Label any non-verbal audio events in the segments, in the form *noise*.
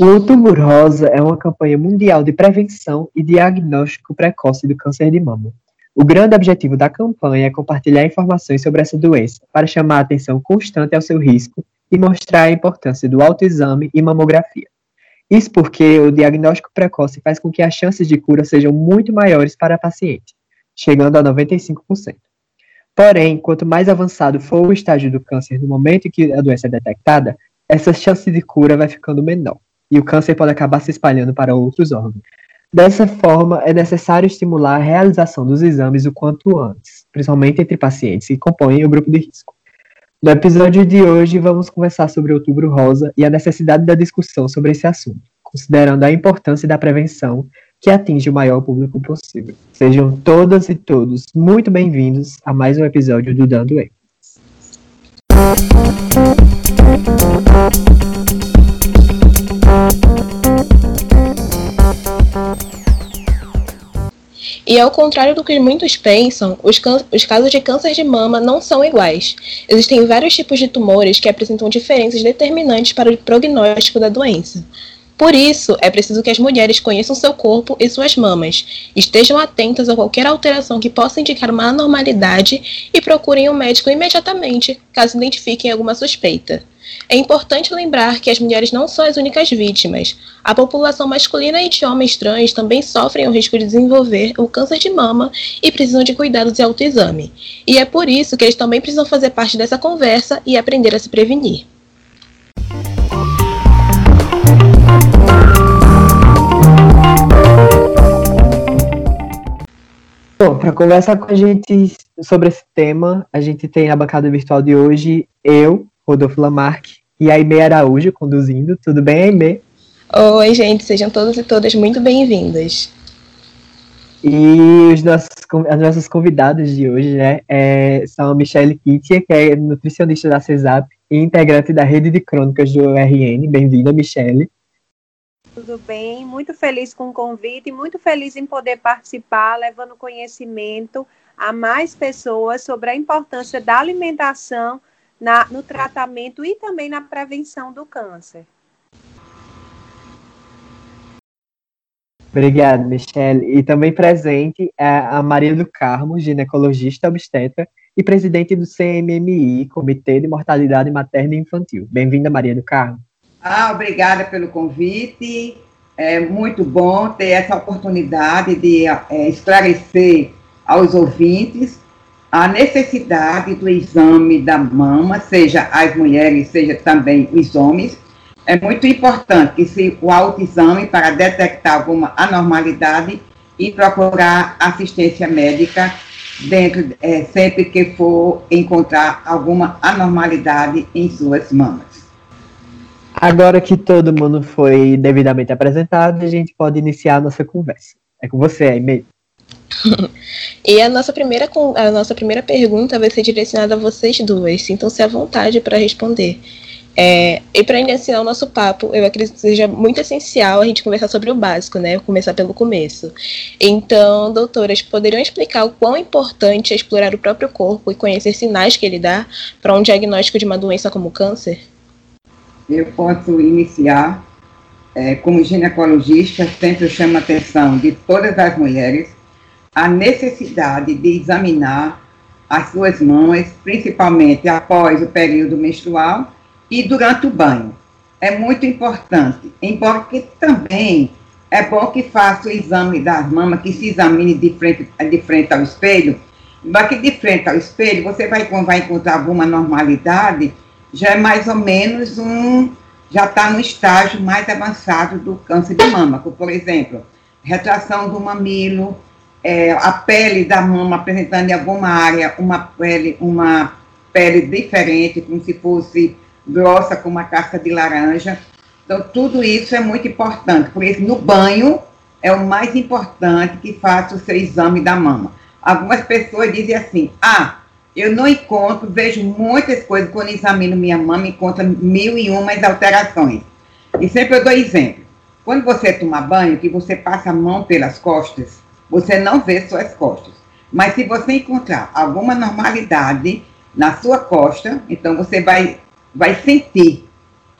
O Outubro Rosa é uma campanha mundial de prevenção e diagnóstico precoce do câncer de mama. O grande objetivo da campanha é compartilhar informações sobre essa doença para chamar a atenção constante ao seu risco e mostrar a importância do autoexame e mamografia. Isso porque o diagnóstico precoce faz com que as chances de cura sejam muito maiores para a paciente, chegando a 95%. Porém, quanto mais avançado for o estágio do câncer no momento em que a doença é detectada, essa chance de cura vai ficando menor e o câncer pode acabar se espalhando para outros órgãos. Dessa forma, é necessário estimular a realização dos exames o quanto antes, principalmente entre pacientes que compõem o grupo de risco. No episódio de hoje, vamos conversar sobre o Outubro Rosa e a necessidade da discussão sobre esse assunto, considerando a importância da prevenção que atinge o maior público possível. Sejam todas e todos muito bem-vindos a mais um episódio do Dando Ex. E ao contrário do que muitos pensam, os, os, casos de câncer de mama não são iguais. Existem vários tipos de tumores que apresentam diferenças determinantes para o prognóstico da doença. Por isso, é preciso que as mulheres conheçam seu corpo e suas mamas, estejam atentas a qualquer alteração que possa indicar uma anormalidade e procurem um médico imediatamente, caso identifiquem alguma suspeita. É importante lembrar que as mulheres não são as únicas vítimas. A população masculina e de homens trans também sofrem o risco de desenvolver o câncer de mama e precisam de cuidados e autoexame. E é por isso que eles também precisam fazer parte dessa conversa e aprender a se prevenir. Bom, para conversar com a gente sobre esse tema, a gente tem a bancada virtual de hoje eu, Rodolfo Lamarck e a Aimee Araújo conduzindo. Tudo bem, Aimee? Oi, gente, sejam todos e todas muito bem-vindas. E os nossos, as nossas convidadas de hoje né, é, são a Michelle Kittia, que é nutricionista da CESAP e integrante da rede de crônicas do RN. Bem-vinda, Michelle. Tudo bem, muito feliz com o convite e muito feliz em poder participar, levando conhecimento a mais pessoas sobre a importância da alimentação na, no tratamento e também na prevenção do câncer. Obrigado, Michelle. E também presente é a Maria do Carmo, ginecologista obstetra e presidente do CMMI, Comitê de Mortalidade Materna e Infantil. Bem-vinda, Maria do Carmo. Ah, obrigada pelo convite. É muito bom ter essa oportunidade de é, esclarecer aos ouvintes a necessidade do exame da mama, seja as mulheres, seja também os homens, é muito importante que se o autoexame para detectar alguma anormalidade e procurar assistência médica dentro é, sempre que for encontrar alguma anormalidade em suas mamas. Agora que todo mundo foi devidamente apresentado, a gente pode iniciar a nossa conversa. É com você, Aimee. *laughs* e a nossa, primeira, a nossa primeira pergunta vai ser direcionada a vocês duas. Sintam-se à vontade para responder. É, e para iniciar o nosso papo, eu acredito que seja muito essencial a gente conversar sobre o básico, né? Começar pelo começo. Então, doutoras, poderiam explicar o quão importante é explorar o próprio corpo e conhecer sinais que ele dá para um diagnóstico de uma doença como câncer? Eu posso iniciar. É, como ginecologista, sempre chamo a atenção de todas as mulheres a necessidade de examinar as suas mãos, principalmente após o período menstrual e durante o banho. É muito importante, embora que também é bom que faça o exame das mamas, que se examine de frente, de frente ao espelho, que de frente ao espelho você vai, vai encontrar alguma normalidade, já é mais ou menos um, já está no estágio mais avançado do câncer de mama, como, por exemplo, retração do mamilo, é, a pele da mama apresentando em alguma área uma pele, uma pele diferente, como se fosse grossa, com uma casca de laranja. Então, tudo isso é muito importante. Por isso, no banho, é o mais importante que faça o seu exame da mama. Algumas pessoas dizem assim: ah, eu não encontro, vejo muitas coisas quando examino minha mama, encontro mil e umas alterações. E sempre eu dou exemplo. Quando você toma banho, que você passa a mão pelas costas, você não vê suas costas. Mas se você encontrar alguma normalidade na sua costa, então você vai, vai sentir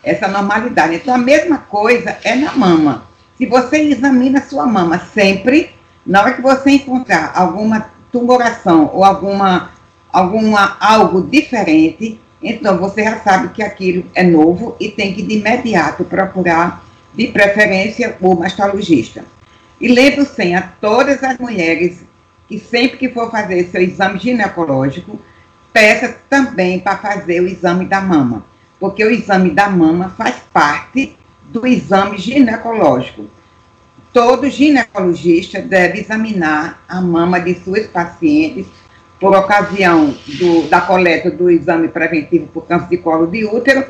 essa normalidade. Então, a mesma coisa é na mama. Se você examina a sua mama sempre, na hora que você encontrar alguma tumoração ou alguma, alguma algo diferente, então você já sabe que aquilo é novo e tem que de imediato procurar, de preferência, o mastologista. E lembre-se a todas as mulheres que sempre que for fazer seu exame ginecológico, peça também para fazer o exame da mama, porque o exame da mama faz parte do exame ginecológico. Todo ginecologista deve examinar a mama de suas pacientes por ocasião do, da coleta do exame preventivo por câncer de colo de útero,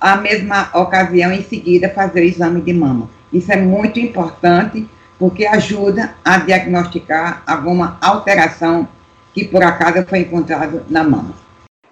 a mesma ocasião em seguida fazer o exame de mama. Isso é muito importante porque ajuda a diagnosticar alguma alteração que por acaso foi encontrado na mama.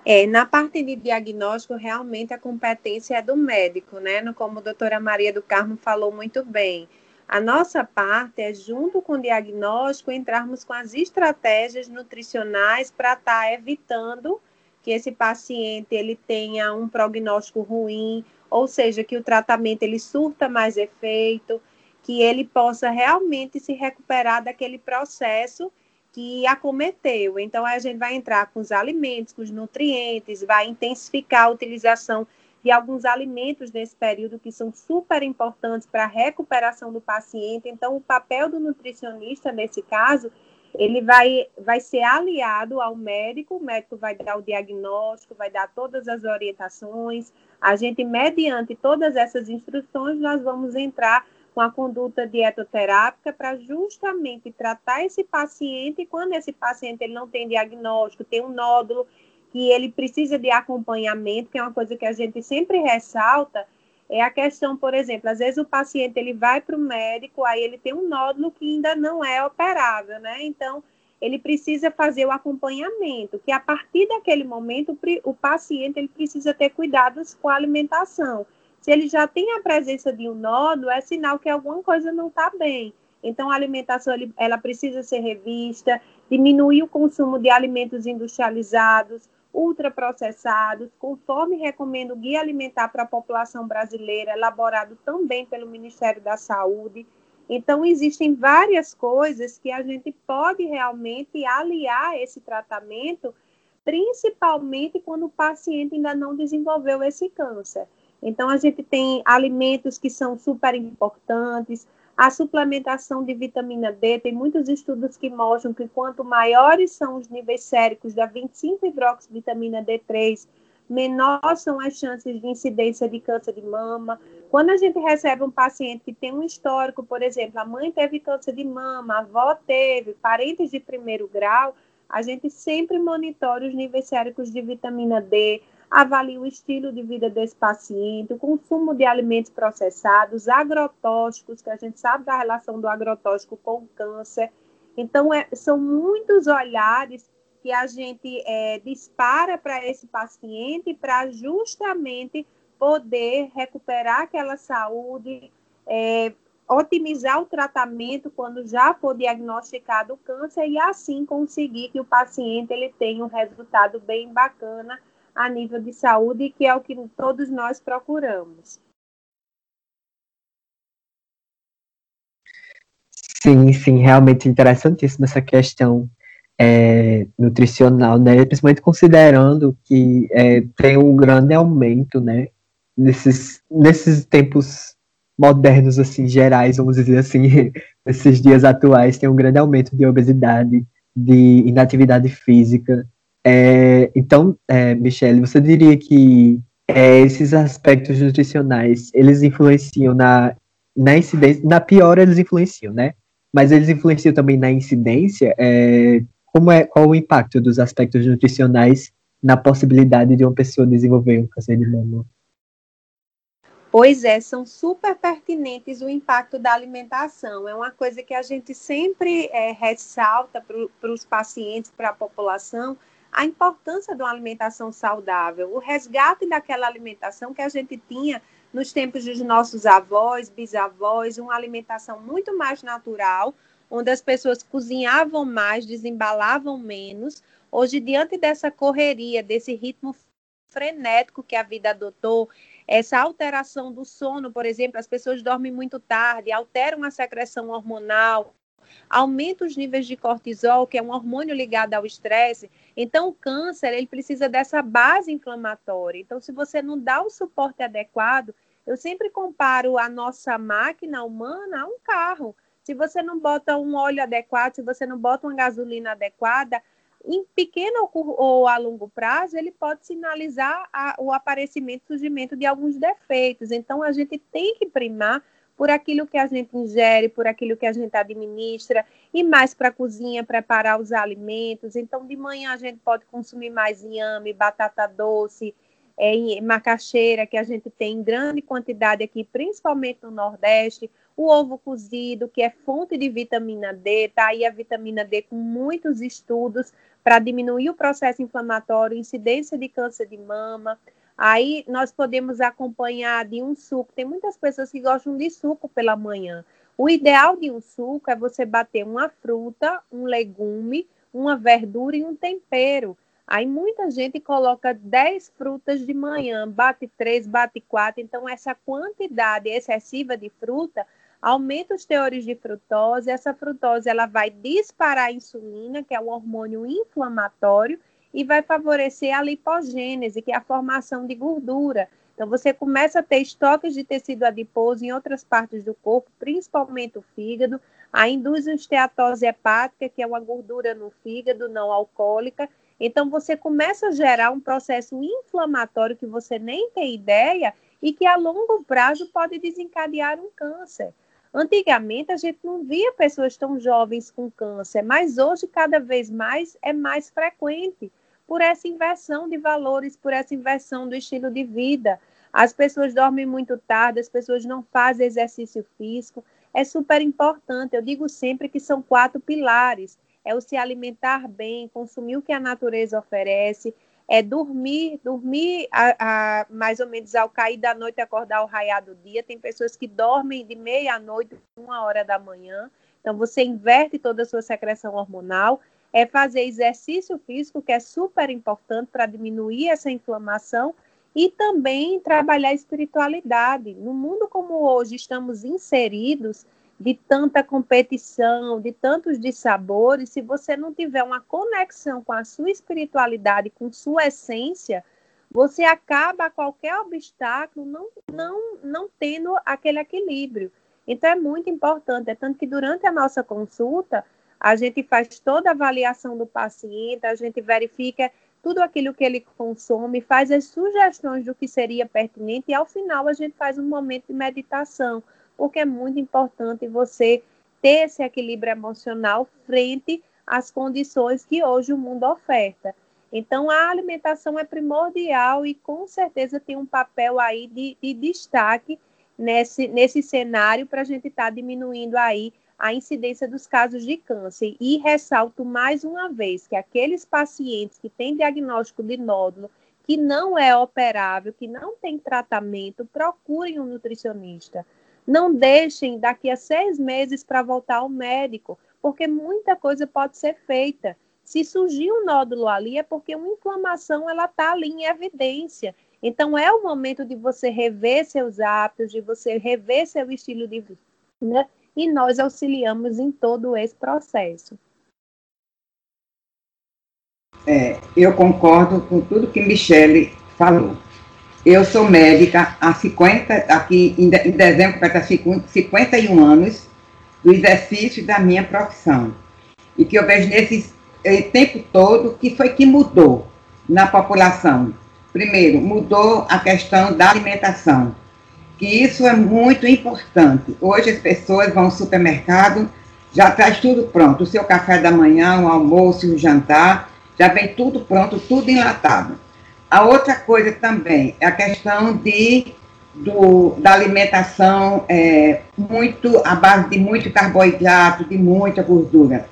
É, na parte de diagnóstico, realmente a competência é do médico, né? Como a doutora Maria do Carmo falou muito bem. A nossa parte é, junto com o diagnóstico, entrarmos com as estratégias nutricionais para estar tá evitando que esse paciente ele tenha um prognóstico ruim, ou seja, que o tratamento ele surta mais efeito, que ele possa realmente se recuperar daquele processo que acometeu. Então, a gente vai entrar com os alimentos, com os nutrientes, vai intensificar a utilização de alguns alimentos nesse período que são super importantes para a recuperação do paciente. Então, o papel do nutricionista, nesse caso, ele vai, vai ser aliado ao médico, o médico vai dar o diagnóstico, vai dar todas as orientações. A gente, mediante todas essas instruções, nós vamos entrar com a conduta dietoterápica para justamente tratar esse paciente quando esse paciente ele não tem diagnóstico, tem um nódulo que ele precisa de acompanhamento, que é uma coisa que a gente sempre ressalta, é a questão, por exemplo, às vezes o paciente ele vai para o médico, aí ele tem um nódulo que ainda não é operável, né? Então, ele precisa fazer o acompanhamento, que a partir daquele momento o paciente ele precisa ter cuidados com a alimentação. Se ele já tem a presença de um nódulo, é sinal que alguma coisa não está bem. Então, a alimentação ela precisa ser revista, diminuir o consumo de alimentos industrializados, ultraprocessados, conforme recomenda o Guia Alimentar para a População Brasileira, elaborado também pelo Ministério da Saúde. Então, existem várias coisas que a gente pode realmente aliar esse tratamento, principalmente quando o paciente ainda não desenvolveu esse câncer. Então, a gente tem alimentos que são super importantes, a suplementação de vitamina D, tem muitos estudos que mostram que quanto maiores são os níveis séricos da 25-hidroxivitamina D3, menor são as chances de incidência de câncer de mama. Quando a gente recebe um paciente que tem um histórico, por exemplo, a mãe teve câncer de mama, a avó teve, parentes de primeiro grau, a gente sempre monitora os níveis séricos de vitamina D, avalie o estilo de vida desse paciente, o consumo de alimentos processados, agrotóxicos, que a gente sabe da relação do agrotóxico com o câncer. Então, é, são muitos olhares que a gente é, dispara para esse paciente para justamente poder recuperar aquela saúde, é, otimizar o tratamento quando já for diagnosticado o câncer e assim conseguir que o paciente ele tenha um resultado bem bacana a nível de saúde, que é o que todos nós procuramos. Sim, sim, realmente interessantíssima essa questão é, nutricional, né? Principalmente considerando que é, tem um grande aumento, né? Nesses, nesses tempos modernos, assim, gerais, vamos dizer assim, *laughs* nesses dias atuais, tem um grande aumento de obesidade, de inatividade física, é, então, é, Michele, você diria que é, esses aspectos nutricionais, eles influenciam na, na incidência, na pior eles influenciam, né? Mas eles influenciam também na incidência, é, como é, qual o impacto dos aspectos nutricionais na possibilidade de uma pessoa desenvolver um câncer de mama? Pois é, são super pertinentes o impacto da alimentação. É uma coisa que a gente sempre é, ressalta para os pacientes, para a população, a importância de uma alimentação saudável, o resgate daquela alimentação que a gente tinha nos tempos dos nossos avós, bisavós, uma alimentação muito mais natural, onde as pessoas cozinhavam mais, desembalavam menos. Hoje, diante dessa correria, desse ritmo frenético que a vida adotou, essa alteração do sono, por exemplo, as pessoas dormem muito tarde, alteram a secreção hormonal, aumenta os níveis de cortisol, que é um hormônio ligado ao estresse. Então, o câncer, ele precisa dessa base inflamatória. Então, se você não dá o suporte adequado, eu sempre comparo a nossa máquina humana a um carro. Se você não bota um óleo adequado, se você não bota uma gasolina adequada, em pequeno ou a longo prazo, ele pode sinalizar a, o aparecimento, surgimento de alguns defeitos. Então, a gente tem que primar por aquilo que a gente ingere, por aquilo que a gente administra, e mais para a cozinha, preparar os alimentos. Então, de manhã a gente pode consumir mais inhame, batata doce, é, macaxeira, que a gente tem em grande quantidade aqui, principalmente no Nordeste, o ovo cozido, que é fonte de vitamina D, tá aí a vitamina D com muitos estudos para diminuir o processo inflamatório, incidência de câncer de mama. Aí nós podemos acompanhar de um suco. Tem muitas pessoas que gostam de suco pela manhã. O ideal de um suco é você bater uma fruta, um legume, uma verdura e um tempero. Aí muita gente coloca 10 frutas de manhã, bate 3, bate 4. Então, essa quantidade excessiva de fruta aumenta os teores de frutose. Essa frutose ela vai disparar a insulina, que é um hormônio inflamatório, e vai favorecer a lipogênese, que é a formação de gordura. Então, você começa a ter estoques de tecido adiposo em outras partes do corpo, principalmente o fígado. A induz a esteatose hepática, que é uma gordura no fígado não alcoólica. Então, você começa a gerar um processo inflamatório que você nem tem ideia e que a longo prazo pode desencadear um câncer. Antigamente a gente não via pessoas tão jovens com câncer, mas hoje cada vez mais é mais frequente por essa inversão de valores, por essa inversão do estilo de vida. As pessoas dormem muito tarde, as pessoas não fazem exercício físico. É super importante. Eu digo sempre que são quatro pilares: é o se alimentar bem, consumir o que a natureza oferece, é dormir, dormir a, a, mais ou menos ao cair da noite, acordar ao raiar do dia. Tem pessoas que dormem de meia-noite, uma hora da manhã. Então, você inverte toda a sua secreção hormonal. É fazer exercício físico, que é super importante para diminuir essa inflamação. E também trabalhar a espiritualidade. No mundo como hoje estamos inseridos, de tanta competição, de tantos dissabores, se você não tiver uma conexão com a sua espiritualidade, com sua essência, você acaba qualquer obstáculo não, não, não tendo aquele equilíbrio. Então é muito importante, é tanto que durante a nossa consulta, a gente faz toda a avaliação do paciente, a gente verifica tudo aquilo que ele consome, faz as sugestões do que seria pertinente e ao final a gente faz um momento de meditação porque é muito importante você ter esse equilíbrio emocional frente às condições que hoje o mundo oferta. Então, a alimentação é primordial e com certeza tem um papel aí de, de destaque nesse, nesse cenário para a gente estar tá diminuindo aí a incidência dos casos de câncer. E ressalto mais uma vez que aqueles pacientes que têm diagnóstico de nódulo, que não é operável, que não tem tratamento, procurem um nutricionista. Não deixem daqui a seis meses para voltar ao médico, porque muita coisa pode ser feita. Se surgir um nódulo ali, é porque uma inflamação ela está ali em evidência. Então, é o momento de você rever seus hábitos, de você rever seu estilo de vida, né? E nós auxiliamos em todo esse processo. É, eu concordo com tudo que Michele falou. Eu sou médica há 50, aqui em, em dezembro estar 51 anos do exercício da minha profissão. E que eu vejo nesse eh, tempo todo que foi que mudou na população. Primeiro, mudou a questão da alimentação, que isso é muito importante. Hoje as pessoas vão ao supermercado, já traz tudo pronto, o seu café da manhã, o almoço, o jantar, já vem tudo pronto, tudo enlatado. A outra coisa também é a questão de, do, da alimentação é, muito à base de muito carboidrato, de muita gordura.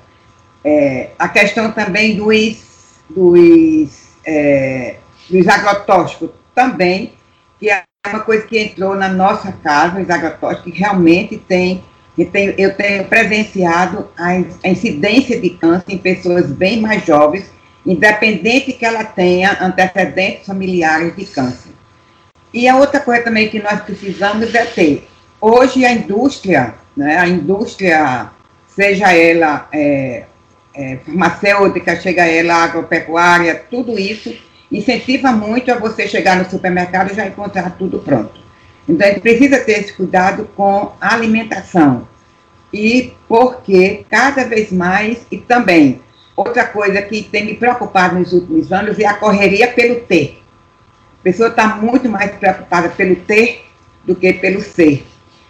É, a questão também dos, dos, é, dos agrotóxicos também, que uma coisa que entrou na nossa casa, os agrotóxicos, que realmente tem, que tem eu tenho presenciado a, a incidência de câncer em pessoas bem mais jovens independente que ela tenha antecedentes familiares de câncer. E a outra coisa também que nós precisamos é ter, hoje a indústria, né, a indústria, seja ela é, é, farmacêutica, chega ela agropecuária, tudo isso incentiva muito a você chegar no supermercado e já encontrar tudo pronto. Então, a gente precisa ter esse cuidado com a alimentação. E porque cada vez mais, e também, outra coisa que tem me preocupado nos últimos anos é a correria pelo ter. A pessoa está muito mais preocupada pelo ter do que pelo ser.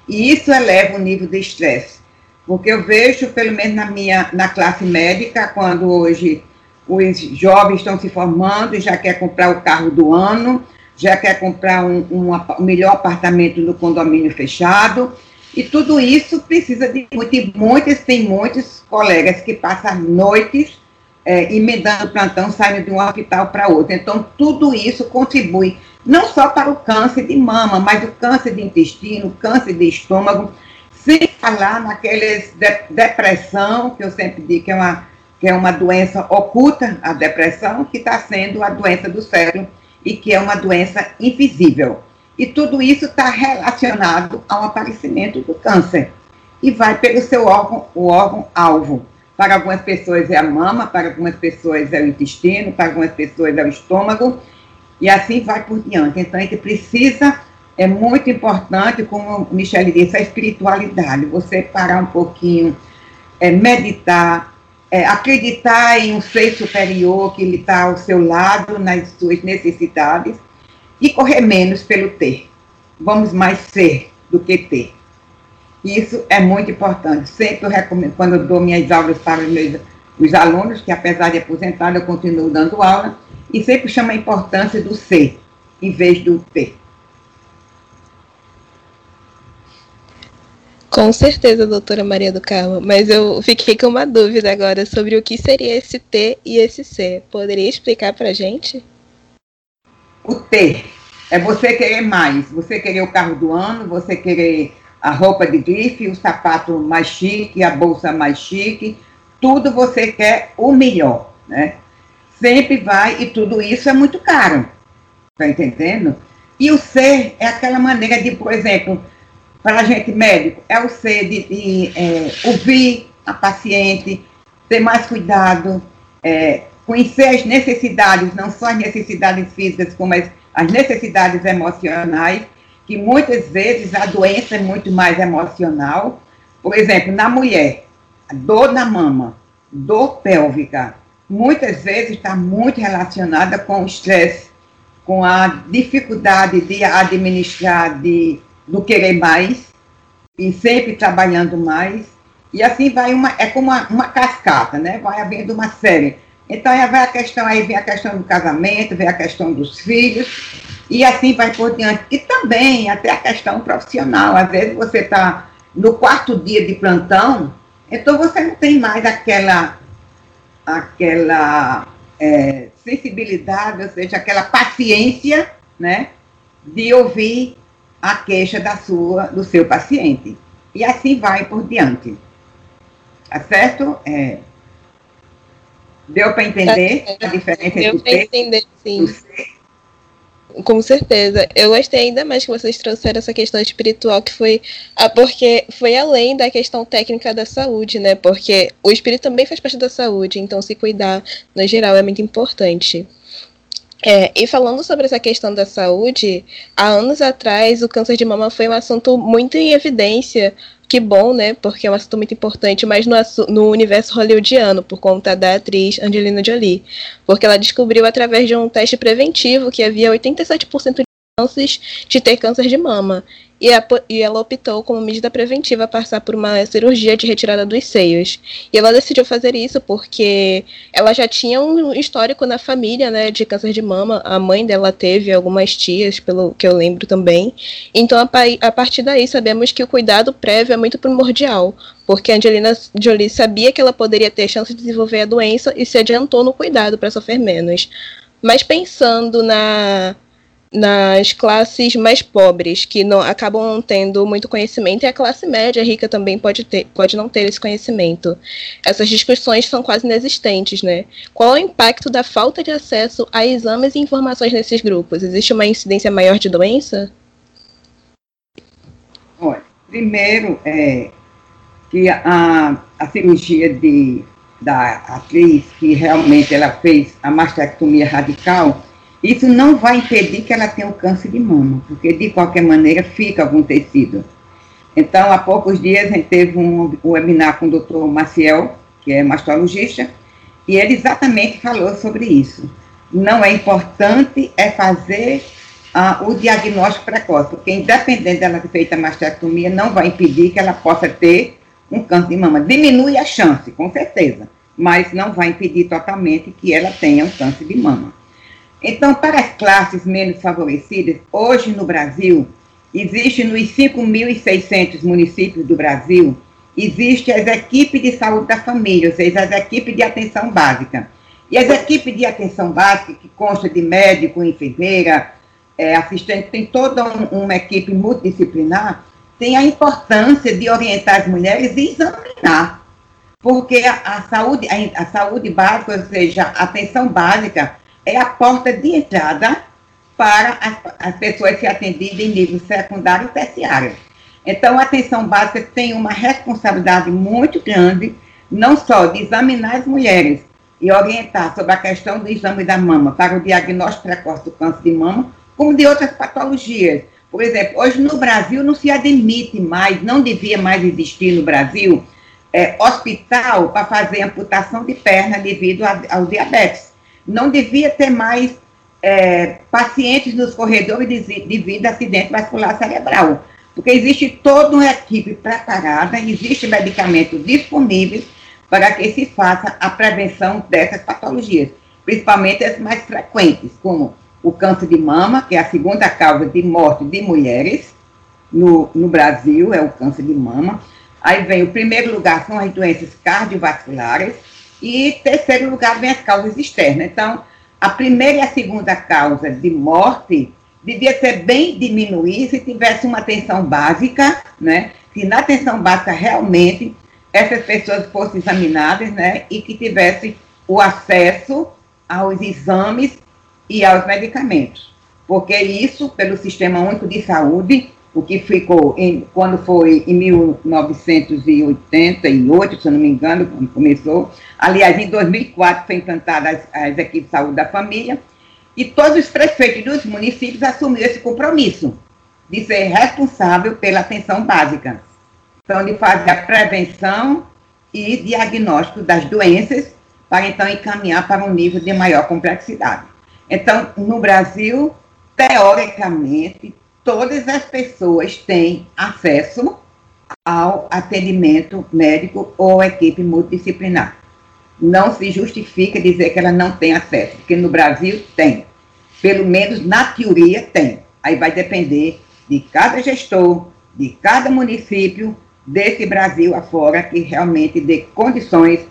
E isso eleva o nível de estresse. Porque eu vejo, pelo menos na minha na classe médica, quando hoje os jovens estão se formando e já quer comprar o carro do ano, já quer comprar um, um, um melhor apartamento no condomínio fechado, e tudo isso precisa de muito, e muitos, tem muitos colegas que passam noites é, emendando plantão, saindo de um hospital para outro. Então, tudo isso contribui não só para o câncer de mama, mas o câncer de intestino, câncer de estômago, sem falar naqueles de, depressão, que eu sempre digo que é uma, que é uma doença oculta, a depressão, que está sendo a doença do cérebro e que é uma doença invisível. E tudo isso está relacionado ao aparecimento do câncer. E vai pelo seu órgão, o órgão-alvo. Para algumas pessoas é a mama, para algumas pessoas é o intestino, para algumas pessoas é o estômago, e assim vai por diante. Então, a gente precisa, é muito importante, como Michele disse, a espiritualidade, você parar um pouquinho, é, meditar, é, acreditar em um ser superior que ele está ao seu lado nas suas necessidades e correr menos pelo ter. Vamos mais ser do que ter. Isso é muito importante. Sempre eu recomendo, quando eu dou minhas aulas para os meus os alunos, que apesar de aposentado, eu continuo dando aula, e sempre chama a importância do ser, em vez do ter. Com certeza, doutora Maria do Carmo, mas eu fiquei com uma dúvida agora sobre o que seria esse T e esse C. Poderia explicar para gente? O T é você querer mais, você querer o carro do ano, você querer a roupa de grife, o sapato mais chique, a bolsa mais chique, tudo você quer o melhor, né? Sempre vai, e tudo isso é muito caro, tá entendendo? E o ser é aquela maneira de, por exemplo, para a gente médico, é o ser de, de é, ouvir a paciente, ter mais cuidado, é, conhecer as necessidades, não só as necessidades físicas, como as, as necessidades emocionais, que muitas vezes a doença é muito mais emocional. Por exemplo, na mulher, dor na mama, dor pélvica, muitas vezes está muito relacionada com o estresse, com a dificuldade de administrar, de, do querer mais, e sempre trabalhando mais. E assim vai uma, é como uma, uma cascata, né? Vai havendo uma série. Então aí vai a questão, aí vem a questão do casamento, vem a questão dos filhos, e assim vai por diante. E também até a questão profissional. Às vezes você está no quarto dia de plantão, então você não tem mais aquela, aquela é, sensibilidade, ou seja, aquela paciência, né, de ouvir a queixa da sua, do seu paciente. E assim vai por diante. Tá certo? É, deu para entender tá a diferença entre o entender, sim. Com certeza. Eu gostei ainda mais que vocês trouxeram essa questão espiritual, que foi. porque foi além da questão técnica da saúde, né? Porque o espírito também faz parte da saúde, então se cuidar, no geral, é muito importante. É, e falando sobre essa questão da saúde, há anos atrás o câncer de mama foi um assunto muito em evidência que bom, né? Porque é um assunto muito importante, mas no, no, universo hollywoodiano, por conta da atriz Angelina Jolie. Porque ela descobriu através de um teste preventivo que havia 87% de chances de ter câncer de mama e, a, e, ela optou como medida preventiva passar por uma cirurgia de retirada dos seios. E ela decidiu fazer isso porque ela já tinha um histórico na família, né, de câncer de mama. A mãe dela teve algumas tias, pelo que eu lembro também. Então, a, a partir daí, sabemos que o cuidado prévio é muito primordial, porque Angelina Jolie sabia que ela poderia ter chance de desenvolver a doença e se adiantou no cuidado para sofrer menos. Mas pensando na nas classes mais pobres, que não acabam não tendo muito conhecimento, e a classe média rica também pode, ter, pode não ter esse conhecimento. Essas discussões são quase inexistentes, né? Qual é o impacto da falta de acesso a exames e informações nesses grupos? Existe uma incidência maior de doença? Olha, primeiro é que a, a cirurgia de, da atriz, que realmente ela fez a mastectomia radical, isso não vai impedir que ela tenha o câncer de mama, porque de qualquer maneira fica algum tecido. Então, há poucos dias a gente teve um, webinar com o doutor Maciel, que é mastologista, e ele exatamente falou sobre isso. Não é importante é fazer ah, o diagnóstico precoce, porque independente dela ter feito a mastectomia, não vai impedir que ela possa ter um câncer de mama. Diminui a chance, com certeza, mas não vai impedir totalmente que ela tenha um câncer de mama. Então, para as classes menos favorecidas, hoje no Brasil, existe nos 5.600 municípios do Brasil, existe as equipes de saúde da família, ou seja, as equipes de atenção básica. E as equipes de atenção básica, que consta de médico, enfermeira, é, assistente, tem toda um, uma equipe multidisciplinar, tem a importância de orientar as mulheres e examinar. Porque a, a saúde, a, a saúde básica, ou seja, a atenção básica, é a porta de entrada para as, as pessoas se atendidas em nível secundário e terciário. Então, a atenção básica tem uma responsabilidade muito grande, não só de examinar as mulheres e orientar sobre a questão do exame da mama para o diagnóstico precoce do câncer de mama, como de outras patologias. Por exemplo, hoje no Brasil não se admite mais, não devia mais existir no Brasil, é, hospital para fazer amputação de perna devido a, ao diabetes não devia ter mais é, pacientes nos corredores devido a acidente vascular cerebral, porque existe toda uma equipe preparada, existe medicamentos disponíveis para que se faça a prevenção dessas patologias, principalmente as mais frequentes, como o câncer de mama, que é a segunda causa de morte de mulheres no, no Brasil, é o câncer de mama. Aí vem o primeiro lugar são as doenças cardiovasculares, e, terceiro lugar, vem as causas externas. Então, a primeira e a segunda causa de morte devia ser bem diminuída se tivesse uma atenção básica, né? Se na atenção básica realmente essas pessoas fossem examinadas, né? E que tivesse o acesso aos exames e aos medicamentos. Porque isso, pelo Sistema Único de Saúde, o que ficou em, quando foi em 1988, se eu não me engano, quando começou. Aliás, em 2004 foi implantada as, as equipes de saúde da família, e todos os prefeitos dos municípios assumiram esse compromisso de ser responsável pela atenção básica. Então, de fazer a prevenção e diagnóstico das doenças, para então encaminhar para um nível de maior complexidade. Então, no Brasil, teoricamente, todas as pessoas têm acesso ao atendimento médico ou equipe multidisciplinar. Não se justifica dizer que ela não tem acesso, porque no Brasil tem. Pelo menos na teoria tem. Aí vai depender de cada gestor, de cada município desse Brasil afora que realmente dê condições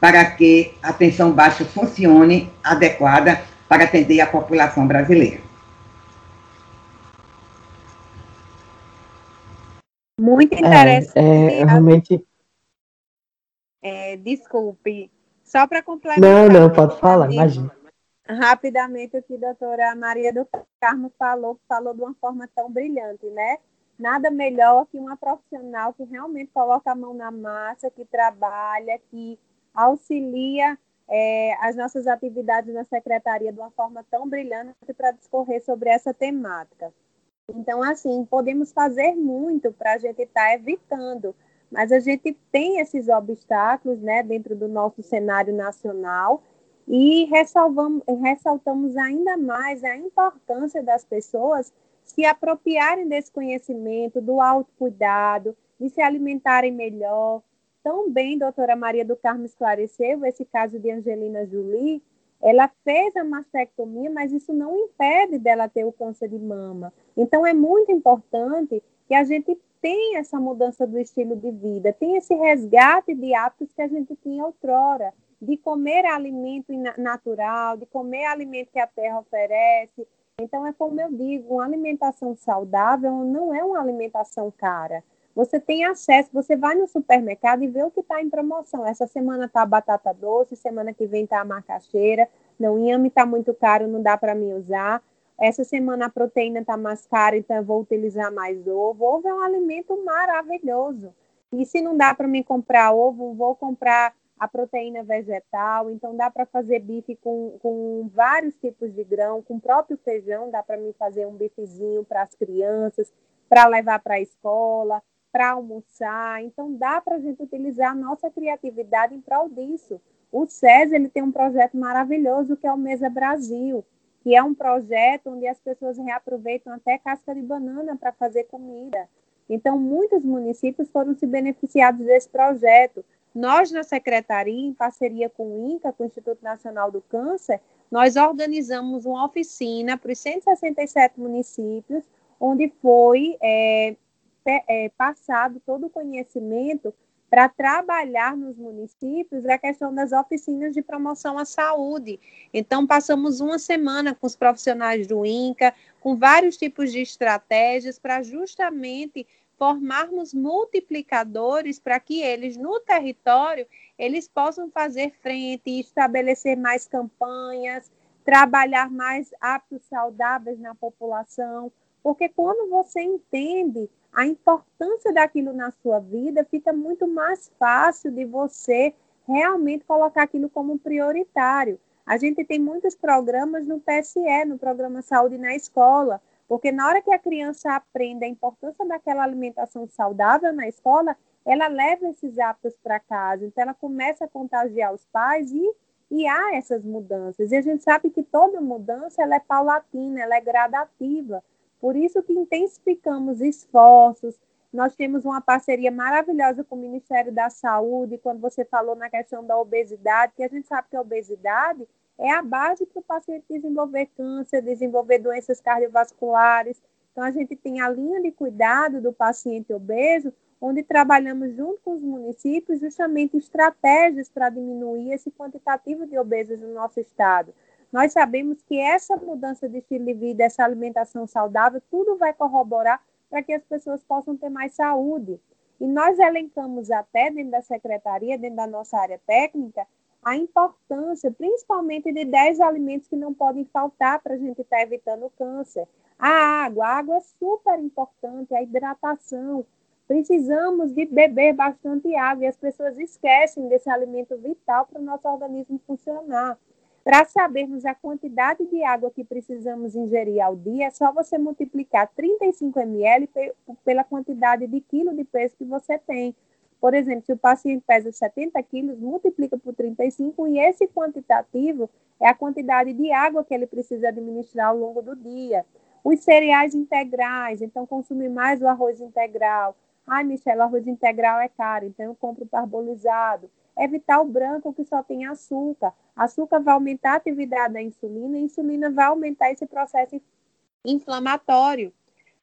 para que a atenção baixa funcione adequada para atender a população brasileira. Muito interessante. É, é realmente. É, desculpe, só para complementar. Não, não, pode falar, imagina. Rapidamente, o que a doutora Maria do Carmo falou, falou de uma forma tão brilhante, né? Nada melhor que uma profissional que realmente coloca a mão na massa, que trabalha, que auxilia é, as nossas atividades na secretaria de uma forma tão brilhante para discorrer sobre essa temática. Então, assim, podemos fazer muito para a gente estar tá evitando, mas a gente tem esses obstáculos, né, dentro do nosso cenário nacional e ressaltamos ainda mais a importância das pessoas se apropriarem desse conhecimento, do autocuidado, de se alimentarem melhor. Tão bem, doutora Maria do Carmo esclareceu esse caso de Angelina Jolie, ela fez a mastectomia, mas isso não impede dela ter o câncer de mama. Então, é muito importante que a gente tenha essa mudança do estilo de vida, tenha esse resgate de hábitos que a gente tinha outrora, de comer alimento natural, de comer alimento que a terra oferece, Então, é como eu digo, uma alimentação saudável não é uma alimentação cara. Você tem acesso, você vai no supermercado e vê o que está em promoção. Essa semana está a batata doce, semana que vem está a macaxeira. Não, inhame está muito caro, não dá para mim usar. Essa semana a proteína está mais cara, então eu vou utilizar mais ovo. Ovo é um alimento maravilhoso. E se não dá para mim comprar ovo, vou comprar a proteína vegetal. Então dá para fazer bife com, com vários tipos de grão, com o próprio feijão, dá para mim fazer um bifezinho para as crianças, para levar para a escola para almoçar. Então, dá para a gente utilizar a nossa criatividade em prol disso. O César ele tem um projeto maravilhoso que é o Mesa Brasil, que é um projeto onde as pessoas reaproveitam até casca de banana para fazer comida. Então, muitos municípios foram se beneficiados desse projeto. Nós, na Secretaria, em parceria com o INCA, com o Instituto Nacional do Câncer, nós organizamos uma oficina para os 167 municípios, onde foi é, é, passado todo o conhecimento para trabalhar nos municípios a questão das oficinas de promoção à saúde. Então, passamos uma semana com os profissionais do INCA, com vários tipos de estratégias para justamente formarmos multiplicadores para que eles no território eles possam fazer frente, estabelecer mais campanhas, trabalhar mais hábitos saudáveis na população, porque quando você entende a importância daquilo na sua vida, fica muito mais fácil de você realmente colocar aquilo como prioritário. A gente tem muitos programas no PSE, no programa Saúde na Escola, porque na hora que a criança aprende a importância daquela alimentação saudável na escola, ela leva esses hábitos para casa, então ela começa a contagiar os pais e, e há essas mudanças. E a gente sabe que toda mudança ela é paulatina, ela é gradativa. Por isso que intensificamos esforços. Nós temos uma parceria maravilhosa com o Ministério da Saúde, quando você falou na questão da obesidade, que a gente sabe que a obesidade é a base para o paciente desenvolver câncer, desenvolver doenças cardiovasculares. Então, a gente tem a linha de cuidado do paciente obeso, onde trabalhamos junto com os municípios justamente estratégias para diminuir esse quantitativo de obesos no nosso estado. Nós sabemos que essa mudança de estilo de vida, essa alimentação saudável, tudo vai corroborar para que as pessoas possam ter mais saúde. E nós elencamos até dentro da secretaria, dentro da nossa área técnica, a importância, principalmente de 10 alimentos que não podem faltar para a gente estar tá evitando o câncer. A água, a água é super importante, a hidratação. Precisamos de beber bastante água e as pessoas esquecem desse alimento vital para o nosso organismo funcionar. Para sabermos a quantidade de água que precisamos ingerir ao dia, é só você multiplicar 35 ml pela quantidade de quilo de peso que você tem. Por exemplo, se o paciente pesa 70 quilos, multiplica por 35 e esse quantitativo é a quantidade de água que ele precisa administrar ao longo do dia. Os cereais integrais, então consumir mais o arroz integral. Ai, Michelle, arroz integral é caro, então eu compro parbolizado evitar o branco que só tem açúcar. Açúcar vai aumentar a atividade da insulina e a insulina vai aumentar esse processo inflamatório.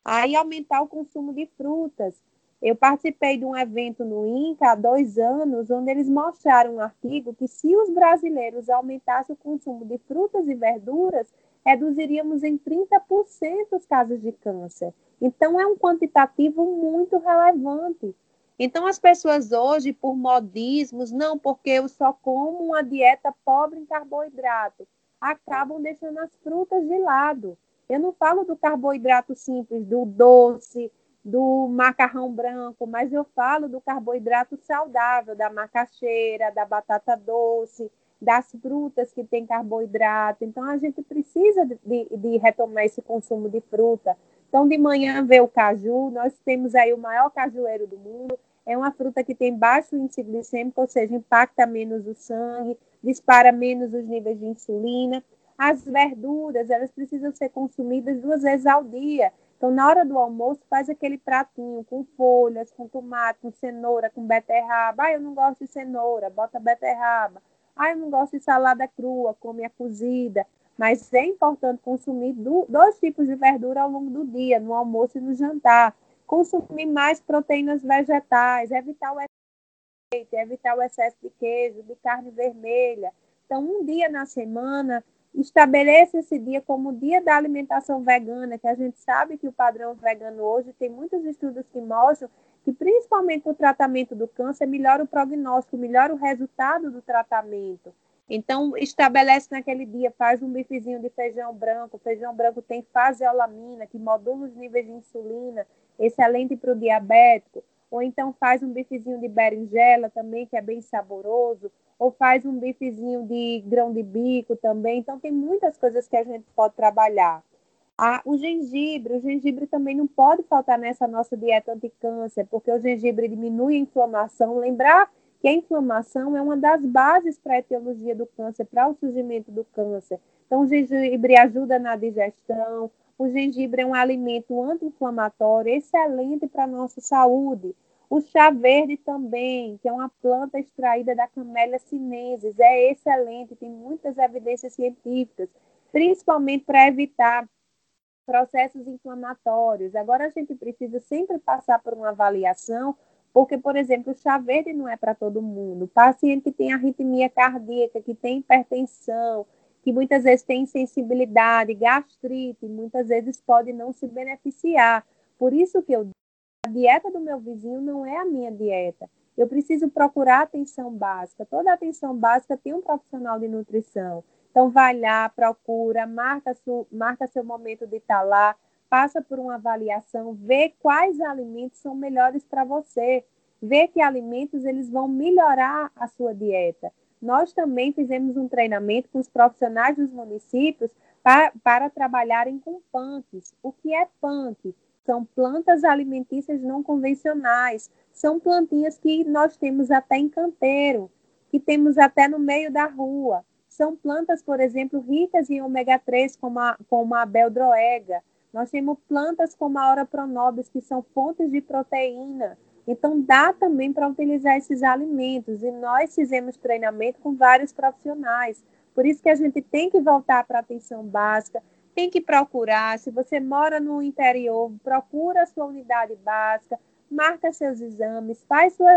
Aí aumentar o consumo de frutas. Eu participei de um evento no INCA há dois anos, onde eles mostraram um artigo que se os brasileiros aumentassem o consumo de frutas e verduras, reduziríamos em 30% os casos de câncer. Então, é um quantitativo muito relevante. Então, as pessoas hoje, por modismos, não, porque eu só como uma dieta pobre em carboidrato, acabam deixando as frutas de lado. Eu não falo do carboidrato simples, do doce, do macarrão branco, mas eu falo do carboidrato saudável, da macaxeira, da batata doce, das frutas que têm carboidrato. Então, a gente precisa de, de, retomar esse consumo de fruta. Então, de manhã vê o caju, nós temos aí o maior cajueiro do mundo, é uma fruta que tem baixo índice glicêmico, ou seja, impacta menos o sangue, dispara menos os níveis de insulina. As verduras, elas precisam ser consumidas duas vezes ao dia. Então, na hora do almoço, faz aquele pratinho com folhas, com tomate, com cenoura, com beterraba. Ah, eu não gosto de cenoura, bota beterraba. Ah, eu não gosto de salada crua, come a cozida. Mas é importante consumir dois tipos de verdura ao longo do dia, no almoço e no jantar consumir mais proteínas vegetais, evitar o leite, evitar o excesso de queijo, de carne vermelha. Então, um dia na semana, estabeleça esse dia como o dia da alimentação vegana, que a gente sabe que o padrão vegano hoje tem muitos estudos que mostram que principalmente o tratamento do câncer melhora o prognóstico, melhora o resultado do tratamento. Então, estabelece naquele dia, faz um bifezinho de feijão branco. O feijão branco tem faseolamina, que modula os níveis de insulina, excelente para o diabético. Ou então faz um bifezinho de berinjela também, que é bem saboroso. Ou faz um bifezinho de grão de bico também. Então, tem muitas coisas que a gente pode trabalhar. Ah, o gengibre, o gengibre também não pode faltar nessa nossa dieta anti-câncer, porque o gengibre diminui a inflamação. Lembrar que a inflamação é uma das bases para a etiologia do câncer, para o surgimento do câncer. Então, o gengibre ajuda na digestão, o gengibre é um alimento anti-inflamatório, excelente para a nossa saúde. O chá verde também, que é uma planta extraída da Camellia sinensis, é excelente, tem muitas evidências científicas, principalmente para evitar processos inflamatórios. Agora, a gente precisa sempre passar por uma avaliação porque, por exemplo, o chá verde não é para todo mundo. Paciente que tem arritmia cardíaca, que tem hipertensão, que muitas vezes tem insensibilidade, gastrite, muitas vezes pode não se beneficiar. Por isso que eu a dieta do meu vizinho não é a minha dieta. Eu preciso procurar atenção básica. Toda atenção básica tem um profissional de nutrição. Então, vai lá, procura, marca, su, marca seu momento de estar lá, passa por uma avaliação, vê quais alimentos são melhores para você, vê que alimentos eles vão melhorar a sua dieta. Nós também fizemos um treinamento com os profissionais dos municípios para, para trabalharem com punks. O que é punk? São plantas alimentícias não convencionais. São plantinhas que nós temos até em canteiro, que temos até no meio da rua. São plantas, por exemplo, ricas em ômega 3, como a, como a beldroega, nós temos plantas como a Ora pronobis, que são fontes de proteína. Então, dá também para utilizar esses alimentos. E nós fizemos treinamento com vários profissionais. Por isso que a gente tem que voltar para a atenção básica, tem que procurar. Se você mora no interior, procura a sua unidade básica, marca seus exames, faz sua,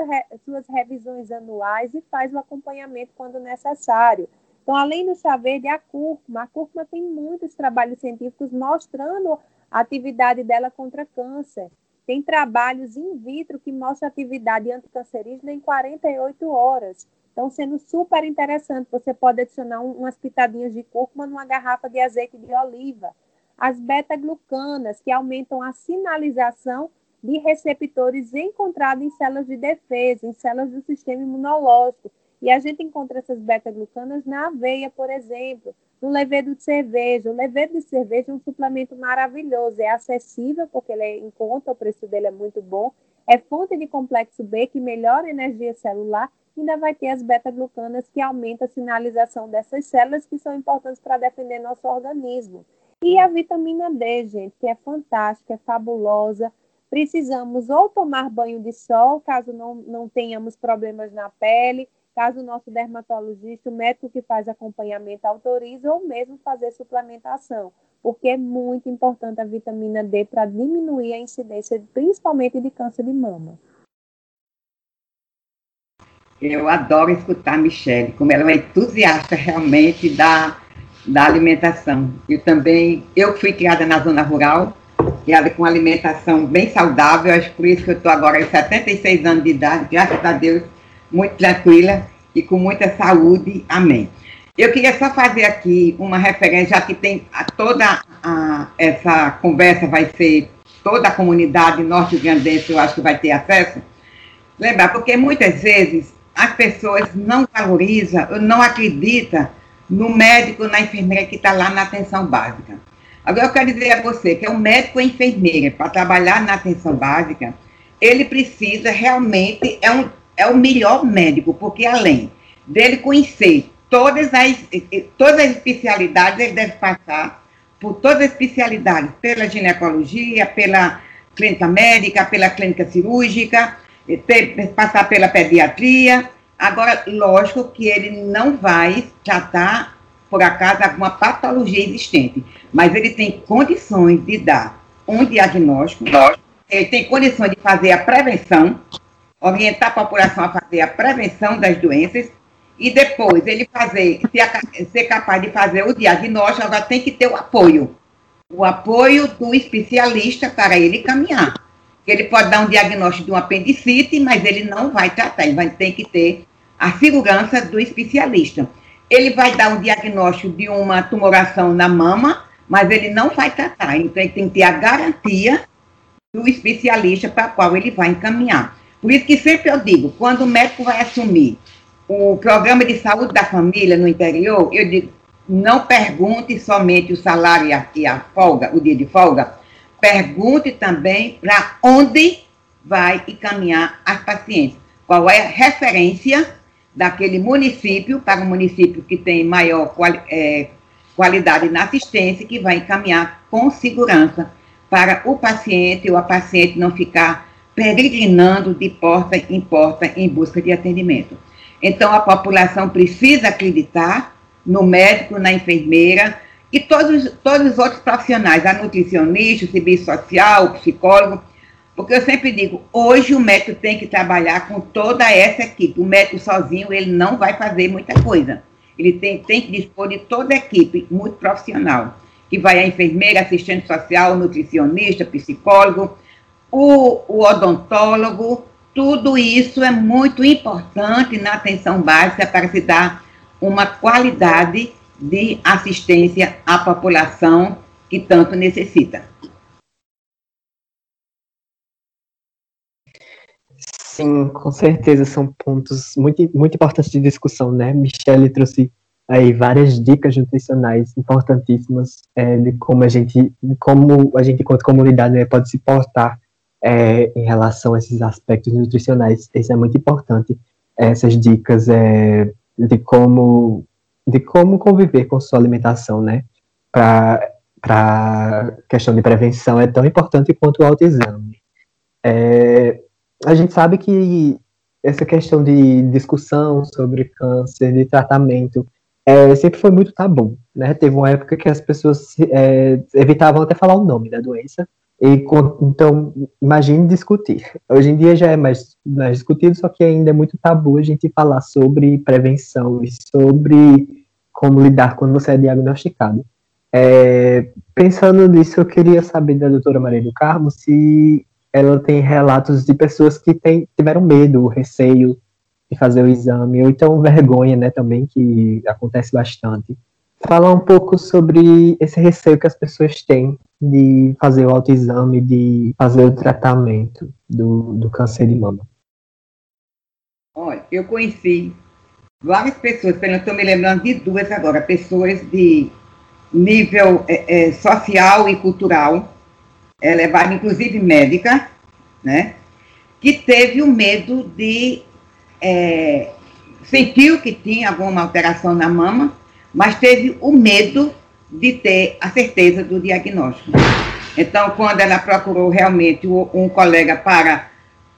suas revisões anuais e faz o acompanhamento quando necessário. Então, além do chá verde, a cúrcuma. A cúrcuma tem muitos trabalhos científicos mostrando a atividade dela contra câncer. Tem trabalhos in vitro que mostram atividade anticancerígena em 48 horas. Então, sendo super interessante, você pode adicionar umas pitadinhas de cúrcuma numa garrafa de azeite de oliva. As beta-glucanas, que aumentam a sinalização de receptores encontrados em células de defesa, em células do sistema imunológico, e a gente encontra essas beta-glucanas na aveia, por exemplo, no levedo de cerveja. O levedo de cerveja é um suplemento maravilhoso, é acessível porque ele é em conta, o preço dele é muito bom, é fonte de complexo B que melhora a energia celular ainda vai ter as beta-glucanas que aumentam a sinalização dessas células que são importantes para defender nosso organismo. E a vitamina D, gente, que é fantástica, é fabulosa. Precisamos ou tomar banho de sol, caso não, não tenhamos problemas na pele, caso o nosso dermatologista, o médico que faz acompanhamento autorize, ou mesmo fazer suplementação, porque é muito importante a vitamina D para diminuir a incidência, principalmente de câncer de mama. Eu adoro escutar a Michelle, como ela é entusiasta realmente da, da alimentação. Eu também, eu fui criada na zona rural, criada com alimentação bem saudável, acho por isso que eu estou agora com 76 anos de idade, graças a Deus, muito tranquila e com muita saúde. Amém. Eu queria só fazer aqui uma referência, já que tem a, toda a, essa conversa vai ser toda a comunidade norte-grandense, eu acho que vai ter acesso. Lembrar, porque muitas vezes as pessoas não valorizam, não acreditam no médico, na enfermeira que está lá na atenção básica. Agora, eu quero dizer a você que é um médico ou enfermeira, para trabalhar na atenção básica, ele precisa realmente, é um, é o melhor médico, porque além dele conhecer todas as, todas as especialidades, ele deve passar por todas as especialidades, pela ginecologia, pela clínica médica, pela clínica cirúrgica, passar pela pediatria. Agora, lógico que ele não vai tratar, por acaso, alguma patologia existente, mas ele tem condições de dar um diagnóstico, ele tem condições de fazer a prevenção, orientar a população a fazer a prevenção das doenças e depois ele fazer, ser, capaz de fazer o diagnóstico, agora tem que ter o apoio. O apoio do especialista para ele caminhar. Ele pode dar um diagnóstico de um apendicite, mas ele não vai tratar, ele vai ter que ter a segurança do especialista. Ele vai dar um diagnóstico de uma tumoração na mama, mas ele não vai tratar. Então, ele tem que ter a garantia do especialista para qual ele vai encaminhar. Por isso que sempre eu digo, quando o médico vai assumir o programa de saúde da família no interior, eu digo, não pergunte somente o salário e a, e a folga, o dia de folga, pergunte também para onde vai encaminhar as pacientes. Qual é a referência daquele município para o município que tem maior quali, é, qualidade na assistência, que vai encaminhar com segurança para o paciente ou a paciente não ficar peregrinando de porta em porta em busca de atendimento. Então, a população precisa acreditar no médico, na enfermeira e todos, todos os outros profissionais, a nutricionista, o serviço social, o psicólogo, porque eu sempre digo, hoje o médico tem que trabalhar com toda essa equipe. O médico sozinho, ele não vai fazer muita coisa. Ele tem, tem que dispor de toda a equipe, muito profissional, que vai a enfermeira, assistente social, nutricionista, psicólogo, o, o odontólogo, tudo isso é muito importante na atenção básica para se dar uma qualidade de assistência à população que tanto necessita. Sim, com certeza são pontos muito, muito importantes de discussão, né? Michelle trouxe aí várias dicas nutricionais importantíssimas é, de como a gente, como a gente enquanto comunidade né, pode se portar é, em relação a esses aspectos nutricionais. Isso é muito importante. Essas dicas é, de como de como conviver com sua alimentação, né? Para questão de prevenção é tão importante quanto o autoexame. É, a gente sabe que essa questão de discussão sobre câncer, de tratamento, é, sempre foi muito tabu, né? Teve uma época que as pessoas é, evitavam até falar o nome da doença, e, então, imagine discutir. Hoje em dia já é mais, mais discutido, só que ainda é muito tabu a gente falar sobre prevenção e sobre como lidar quando você é diagnosticado. É, pensando nisso, eu queria saber da doutora Maria do Carmo se ela tem relatos de pessoas que tem, tiveram medo, receio de fazer o exame, ou então vergonha, né, também, que acontece bastante. Falar um pouco sobre esse receio que as pessoas têm de fazer o autoexame, de fazer o tratamento do, do câncer de mama? Olha, eu conheci várias pessoas, eu estou me lembrando de duas agora, pessoas de nível é, é, social e cultural, elevado, inclusive médica, né, que teve o medo de, é, sentiu que tinha alguma alteração na mama, mas teve o medo de ter a certeza do diagnóstico. Então, quando ela procurou realmente um colega para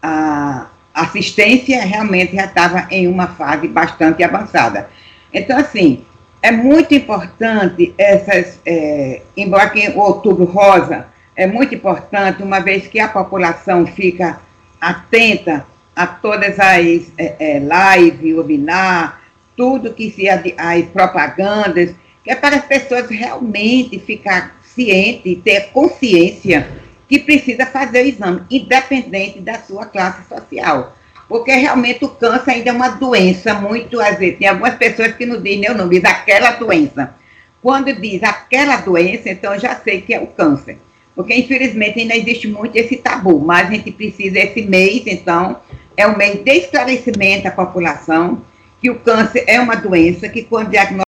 a assistência, realmente já estava em uma fase bastante avançada. Então, assim, é muito importante essas, é, embora que o outubro rosa é muito importante, uma vez que a população fica atenta a todas as é, é, webinar, tudo que se as propagandas, que é para as pessoas realmente ficar ciente, ter consciência que precisa fazer o exame, independente da sua classe social. Porque realmente o câncer ainda é uma doença muito, às vezes, tem algumas pessoas que não dizem, não, não diz aquela doença. Quando diz aquela doença, então já sei que é o câncer. Porque, infelizmente, ainda existe muito esse tabu, mas a gente precisa, esse mês, então, é um mês de esclarecimento à população, que o câncer é uma doença que, quando diagnosticada,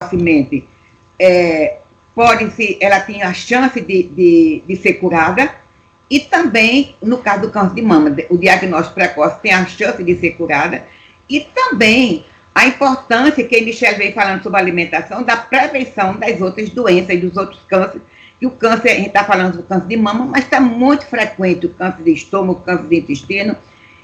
precocemente, é, pode se, ela tem a chance de, de, de ser curada, e também, no caso do câncer de mama, o diagnóstico precoce tem a chance de ser curada, e também a importância que a Michelle vem falando sobre alimentação, da prevenção das outras doenças e dos outros cânceres, que o câncer, a gente está falando do câncer de mama, mas está muito frequente o câncer de estômago, o câncer de intestino,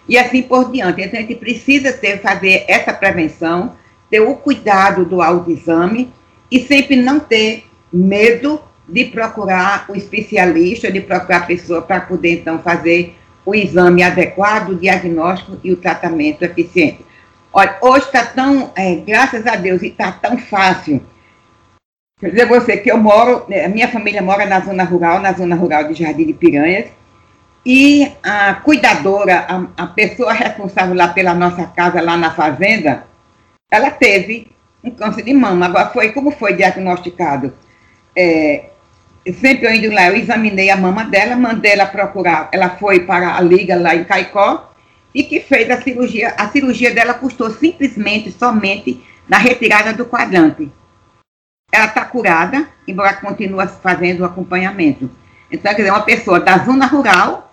e assim por diante. Então, a gente precisa ter, fazer essa prevenção, ter o cuidado do autoexame e sempre não ter medo de procurar o especialista, de procurar a pessoa para poder, então, fazer o exame adequado, o diagnóstico e o tratamento eficiente. Olha, hoje está tão, é, graças a Deus, e está tão fácil. Quer dizer você que eu moro, né, minha família mora na zona rural, na zona rural de Jardim de Piranhas, e a cuidadora, a, a pessoa responsável lá pela nossa casa, lá na fazenda, ela teve um câncer de mama. Agora, foi como foi diagnosticado? É, sempre eu indo lá, eu examinei a mama dela, mandei ela procurar. Ela foi para a liga lá em Caicó e que fez a cirurgia. A cirurgia dela custou simplesmente, somente, na retirada do quadrante. Ela está curada, embora continue fazendo o acompanhamento. Então, quer dizer, uma pessoa da zona rural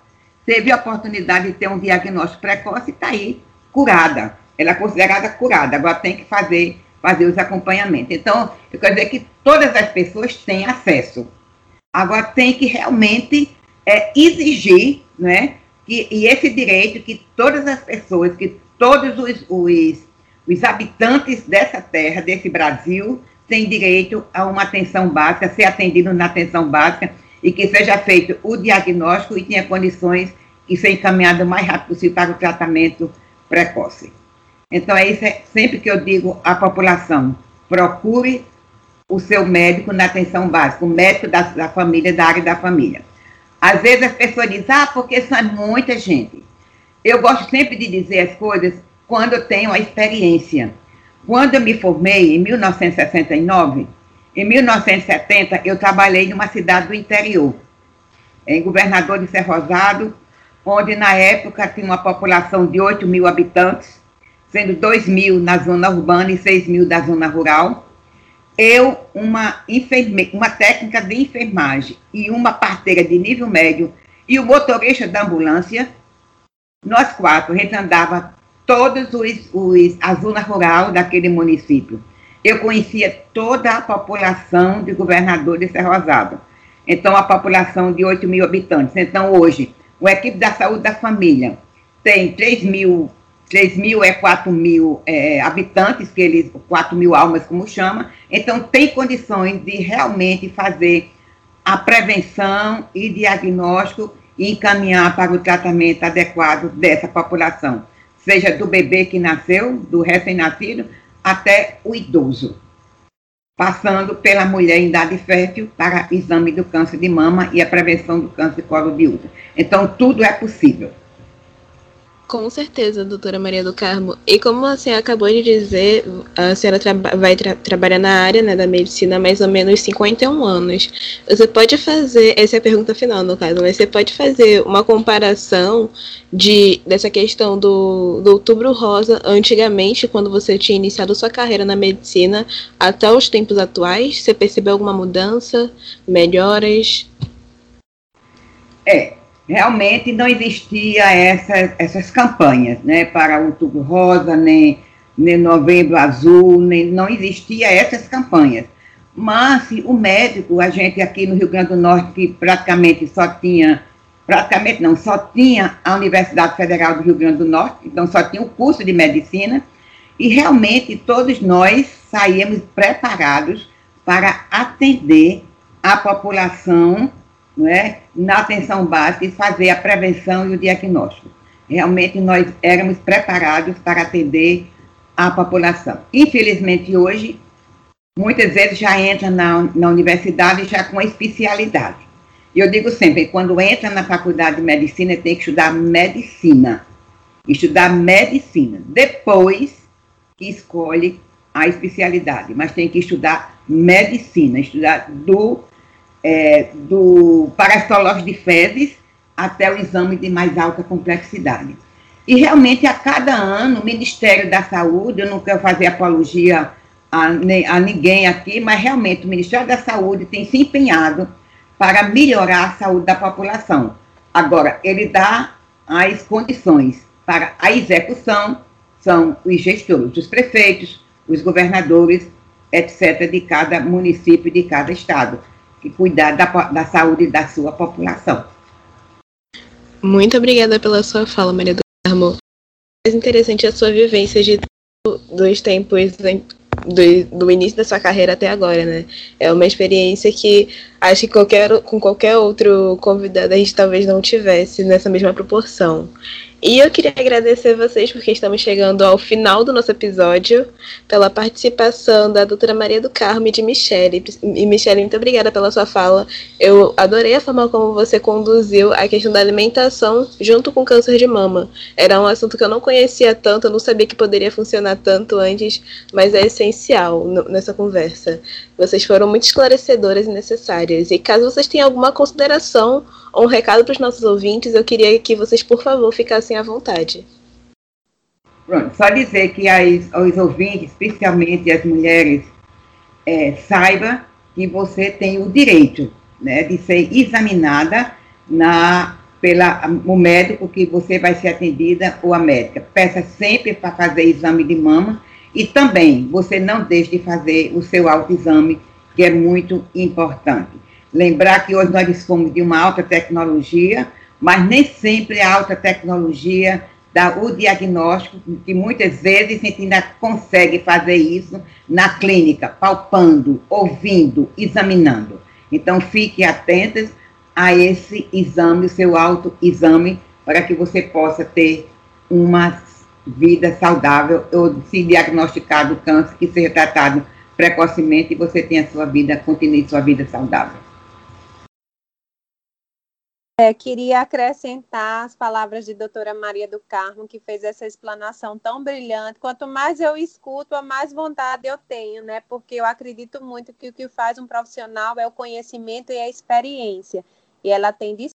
teve a oportunidade de ter um diagnóstico precoce e está aí curada. Ela é considerada curada, agora tem que fazer, fazer os acompanhamentos. Então, eu quero dizer que todas as pessoas têm acesso. Agora tem que realmente é, exigir, né, que, e esse direito que todas as pessoas, que todos os, os, os habitantes dessa terra, desse Brasil, têm direito a uma atenção básica, ser atendido na atenção básica, e que seja feito o diagnóstico e tenha condições de ser encaminhado o mais rápido possível para o tratamento precoce. Então, é isso é sempre que eu digo à população: procure o seu médico na atenção básica, o médico da, da família, da área da família. Às vezes as pessoas dizem, ah, porque são muita gente. Eu gosto sempre de dizer as coisas quando eu tenho a experiência. Quando eu me formei, em 1969, em 1970, eu trabalhei numa cidade do interior, em Governador de Ser Rosado, onde na época tinha uma população de 8 mil habitantes, sendo 2 mil na zona urbana e 6 mil da zona rural. Eu, uma, enferme... uma técnica de enfermagem e uma parteira de nível médio e o motorista da ambulância, nós quatro, a gente andava todos os, os a rural daquele município eu conhecia toda a população de governador de Serra Rosado. Então, a população de 8 mil habitantes. Então, hoje, o equipe da saúde da família tem 3 mil, 3 mil é 4 mil é, habitantes, que eles, 4 mil almas, como chama. Então, tem condições de realmente fazer a prevenção e diagnóstico e encaminhar para o tratamento adequado dessa população, seja do bebê que nasceu, do recém-nascido, até o idoso, passando pela mulher em idade fértil para exame do câncer de mama e a prevenção do câncer de colo de útero. Então, tudo é possível. Com certeza, doutora Maria do Carmo. E como a senhora acabou de dizer, a senhora tra vai tra trabalhar na área né, da medicina há mais ou menos 51 anos. Você pode fazer, essa é a pergunta final no caso, mas você pode fazer uma comparação de, dessa questão do, do outubro rosa antigamente, quando você tinha iniciado sua carreira na medicina, até os tempos atuais? Você percebeu alguma mudança, melhoras? É, realmente não existia essa, essas campanhas, né, para Outubro Rosa, nem, nem Novembro Azul, nem, não existia essas campanhas. Mas o médico, a gente aqui no Rio Grande do Norte, que praticamente só tinha, praticamente não, só tinha a Universidade Federal do Rio Grande do Norte, então só tinha o curso de medicina, e realmente todos nós saíamos preparados para atender a população não é, na atenção básica e fazer a prevenção e o diagnóstico. Realmente nós éramos preparados para atender a população. Infelizmente hoje, muitas vezes já entra na, na universidade já com especialidade. E eu digo sempre, quando entra na faculdade de medicina, tem que estudar medicina. Estudar medicina. Depois que escolhe a especialidade, mas tem que estudar medicina, estudar do é, do parastológico de fezes até o exame de mais alta complexidade. E realmente, a cada ano, o Ministério da Saúde, eu não quero fazer apologia a, a ninguém aqui, mas realmente o Ministério da Saúde tem se empenhado para melhorar a saúde da população. Agora, ele dá as condições para a execução, são os gestores, os prefeitos, os governadores, etc., de cada município, de cada estado e cuidar da, da saúde da sua população. Muito obrigada pela sua fala, Maria do Carmo. Mais interessante a sua vivência de dos tempos do, do, início da sua carreira até agora, né? É uma experiência que acho que qualquer, com qualquer outro convidado a gente talvez não tivesse nessa mesma proporção. E eu queria agradecer vocês porque estamos chegando ao final do nosso episódio, pela participação da doutora Maria do Carmo e de Michele. E Michele, muito obrigada pela sua fala. Eu adorei a forma como você conduziu a questão da alimentação junto com câncer de mama. Era um assunto que eu não conhecia tanto, eu não sabia que poderia funcionar tanto antes, mas é essencial nessa conversa. Vocês foram muito esclarecedoras e necessárias. E caso vocês tenham alguma consideração um recado para os nossos ouvintes, eu queria que vocês, por favor, ficassem à vontade. Pronto, só dizer que as, os ouvintes, especialmente as mulheres, é, saiba que você tem o direito né, de ser examinada na, pela, o médico que você vai ser atendida ou a médica. Peça sempre para fazer exame de mama e também você não deixe de fazer o seu autoexame, que é muito importante. Lembrar que hoje nós dispomos de uma alta tecnologia, mas nem sempre a alta tecnologia dá o diagnóstico, que muitas vezes a gente ainda consegue fazer isso na clínica, palpando, ouvindo, examinando. Então, fique atentas a esse exame, o seu autoexame, para que você possa ter uma vida saudável, ou se diagnosticado câncer, que seja tratado precocemente e você tenha sua vida, continue sua vida saudável. É, queria acrescentar as palavras de doutora Maria do Carmo, que fez essa explanação tão brilhante. Quanto mais eu escuto, a mais vontade eu tenho, né? Porque eu acredito muito que o que faz um profissional é o conhecimento e a experiência. E ela tem de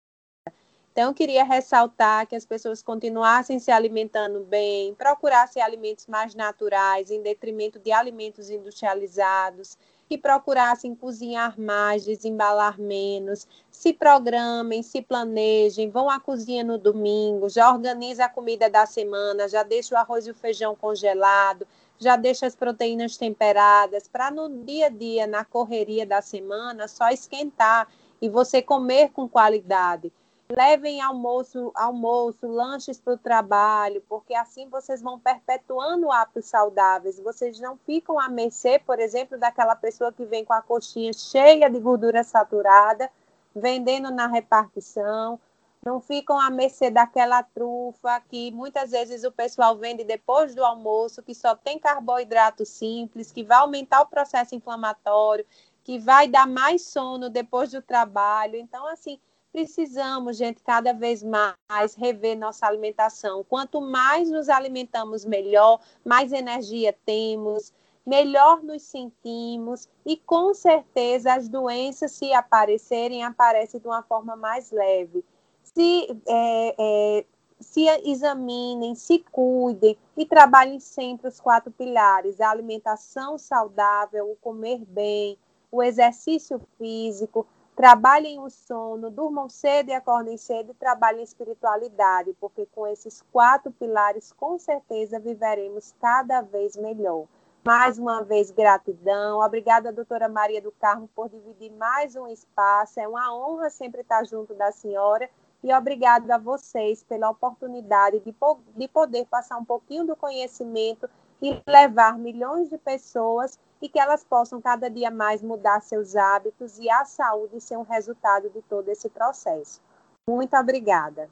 então, eu queria ressaltar que as pessoas continuassem se alimentando bem, procurassem alimentos mais naturais, em detrimento de alimentos industrializados, que procurassem cozinhar mais, desembalar menos, se programem, se planejem, vão à cozinha no domingo, já organiza a comida da semana, já deixa o arroz e o feijão congelado, já deixa as proteínas temperadas, para no dia a dia, na correria da semana, só esquentar e você comer com qualidade levem almoço, almoço, lanches para o trabalho, porque assim vocês vão perpetuando hábitos saudáveis. Vocês não ficam à mercê, por exemplo, daquela pessoa que vem com a coxinha cheia de gordura saturada, vendendo na repartição. Não ficam à mercê daquela trufa que muitas vezes o pessoal vende depois do almoço, que só tem carboidrato simples, que vai aumentar o processo inflamatório, que vai dar mais sono depois do trabalho. Então, assim, precisamos, gente, cada vez mais rever nossa alimentação. Quanto mais nos alimentamos, melhor, mais energia temos, melhor nos sentimos e com certeza as doenças, se aparecerem, aparecem de uma forma mais leve. Se, é, é, se examinem, se cuidem e trabalhem sempre os quatro pilares: a alimentação saudável, o comer bem, o exercício físico, trabalhem o sono, durmam cedo e acordem cedo e trabalhem espiritualidade, porque com esses quatro pilares, com certeza, viveremos cada vez melhor. Mais uma vez, gratidão. Obrigada, doutora Maria do Carmo, por dividir mais um espaço. É uma honra sempre estar junto da senhora. E obrigado a vocês pela oportunidade de, de poder passar um pouquinho do conhecimento e levar milhões de pessoas e que elas possam cada dia mais mudar seus hábitos e a saúde ser um resultado de todo esse processo. Muito obrigada.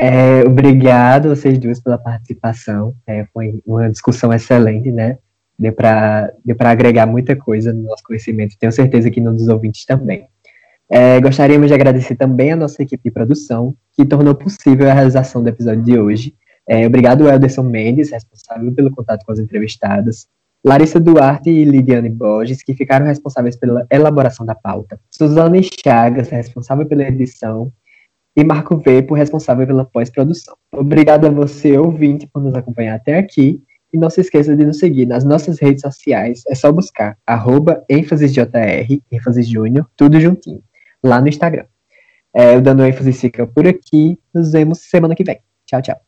É, obrigado vocês duas pela participação. É, foi uma discussão excelente, né? Deu para deu agregar muita coisa no nosso conhecimento. Tenho certeza que nos ouvintes também. É, gostaríamos de agradecer também a nossa equipe de produção, que tornou possível a realização do episódio de hoje. É, obrigado, Elderson Mendes, responsável pelo contato com as entrevistadas. Larissa Duarte e Lidiane Borges, que ficaram responsáveis pela elaboração da pauta. Suzana Chagas, responsável pela edição. E Marco Vepo, responsável pela pós-produção. Obrigado a você, ouvinte, por nos acompanhar até aqui. E não se esqueça de nos seguir nas nossas redes sociais. É só buscar arroba ênfasesjr, ênfase júnior, tudo juntinho, lá no Instagram. É, o Dando ênfase fica por aqui. Nos vemos semana que vem. Tchau, tchau.